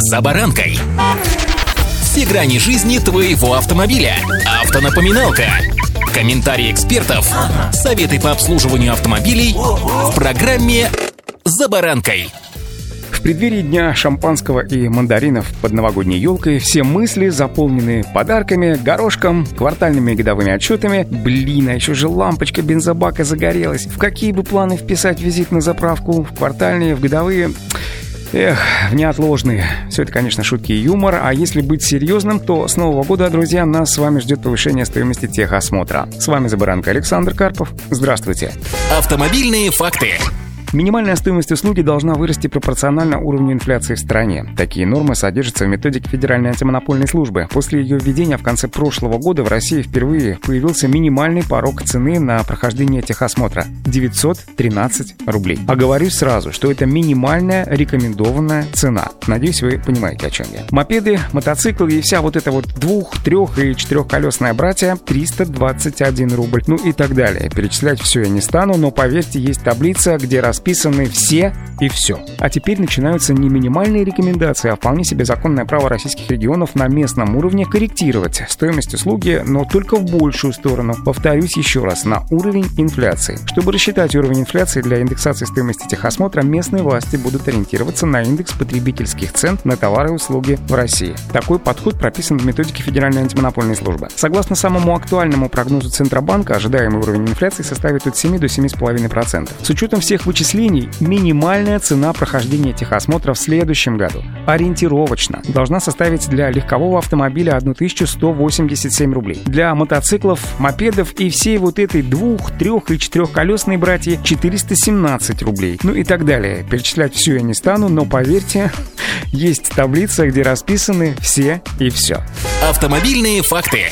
«За баранкой». Все грани жизни твоего автомобиля. Автонапоминалка. Комментарии экспертов. Советы по обслуживанию автомобилей в программе «За баранкой». В преддверии дня шампанского и мандаринов под новогодней елкой все мысли заполнены подарками, горошком, квартальными и годовыми отчетами. Блин, а еще же лампочка бензобака загорелась. В какие бы планы вписать визит на заправку? В квартальные, в годовые? Эх, неотложные. Все это, конечно, шутки и юмор, а если быть серьезным, то с Нового года, друзья, нас с вами ждет повышение стоимости техосмотра. С вами Забаранка Александр Карпов. Здравствуйте. Автомобильные факты. Минимальная стоимость услуги должна вырасти пропорционально уровню инфляции в стране. Такие нормы содержатся в методике Федеральной антимонопольной службы. После ее введения в конце прошлого года в России впервые появился минимальный порог цены на прохождение техосмотра – 913 рублей. Оговорюсь сразу, что это минимальная рекомендованная цена. Надеюсь, вы понимаете, о чем я. Мопеды, мотоциклы и вся вот эта вот двух-, трех- и четырехколесная братья – 321 рубль. Ну и так далее. Перечислять все я не стану, но поверьте, есть таблица, где раз расписаны все и все. А теперь начинаются не минимальные рекомендации, а вполне себе законное право российских регионов на местном уровне корректировать стоимость услуги, но только в большую сторону. Повторюсь еще раз, на уровень инфляции. Чтобы рассчитать уровень инфляции для индексации стоимости техосмотра, местные власти будут ориентироваться на индекс потребительских цен на товары и услуги в России. Такой подход прописан в методике Федеральной антимонопольной службы. Согласно самому актуальному прогнозу Центробанка, ожидаемый уровень инфляции составит от 7 до 7,5%. С учетом всех вычислений вычислений минимальная цена прохождения техосмотра в следующем году ориентировочно должна составить для легкового автомобиля 1187 рублей. Для мотоциклов, мопедов и всей вот этой двух, трех и четырехколесной братья 417 рублей. Ну и так далее. Перечислять все я не стану, но поверьте, есть таблица, где расписаны все и все. Автомобильные факты.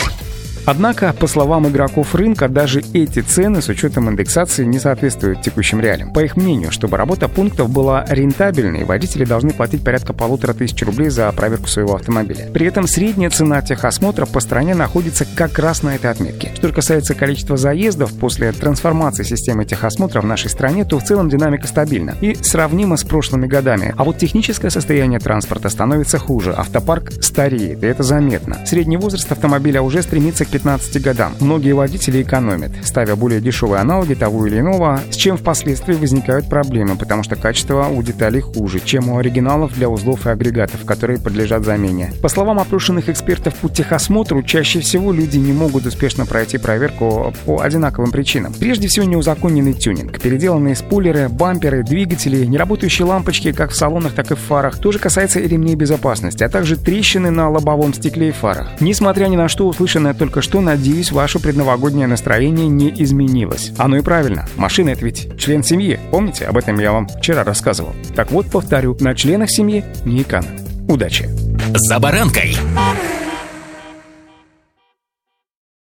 Однако, по словам игроков рынка, даже эти цены с учетом индексации не соответствуют текущим реалиям. По их мнению, чтобы работа пунктов была рентабельной, водители должны платить порядка полутора тысяч рублей за проверку своего автомобиля. При этом средняя цена техосмотра по стране находится как раз на этой отметке. Что касается количества заездов после трансформации системы техосмотра в нашей стране, то в целом динамика стабильна и сравнима с прошлыми годами. А вот техническое состояние транспорта становится хуже, автопарк стареет, и это заметно. Средний возраст автомобиля уже стремится к 15 годам. Многие водители экономят, ставя более дешевые аналоги того или иного, с чем впоследствии возникают проблемы, потому что качество у деталей хуже, чем у оригиналов для узлов и агрегатов, которые подлежат замене. По словам опрошенных экспертов по техосмотру, чаще всего люди не могут успешно пройти проверку по одинаковым причинам. Прежде всего, неузаконенный тюнинг, переделанные спойлеры, бамперы, двигатели, неработающие лампочки как в салонах, так и в фарах, тоже касается и ремней безопасности, а также трещины на лобовом стекле и фарах. Несмотря ни на что, услышанное только что, надеюсь, ваше предновогоднее настроение не изменилось. Оно и правильно. Машина — это ведь член семьи. Помните, об этом я вам вчера рассказывал. Так вот, повторю, на членах семьи не экономят. Удачи! «За баранкой».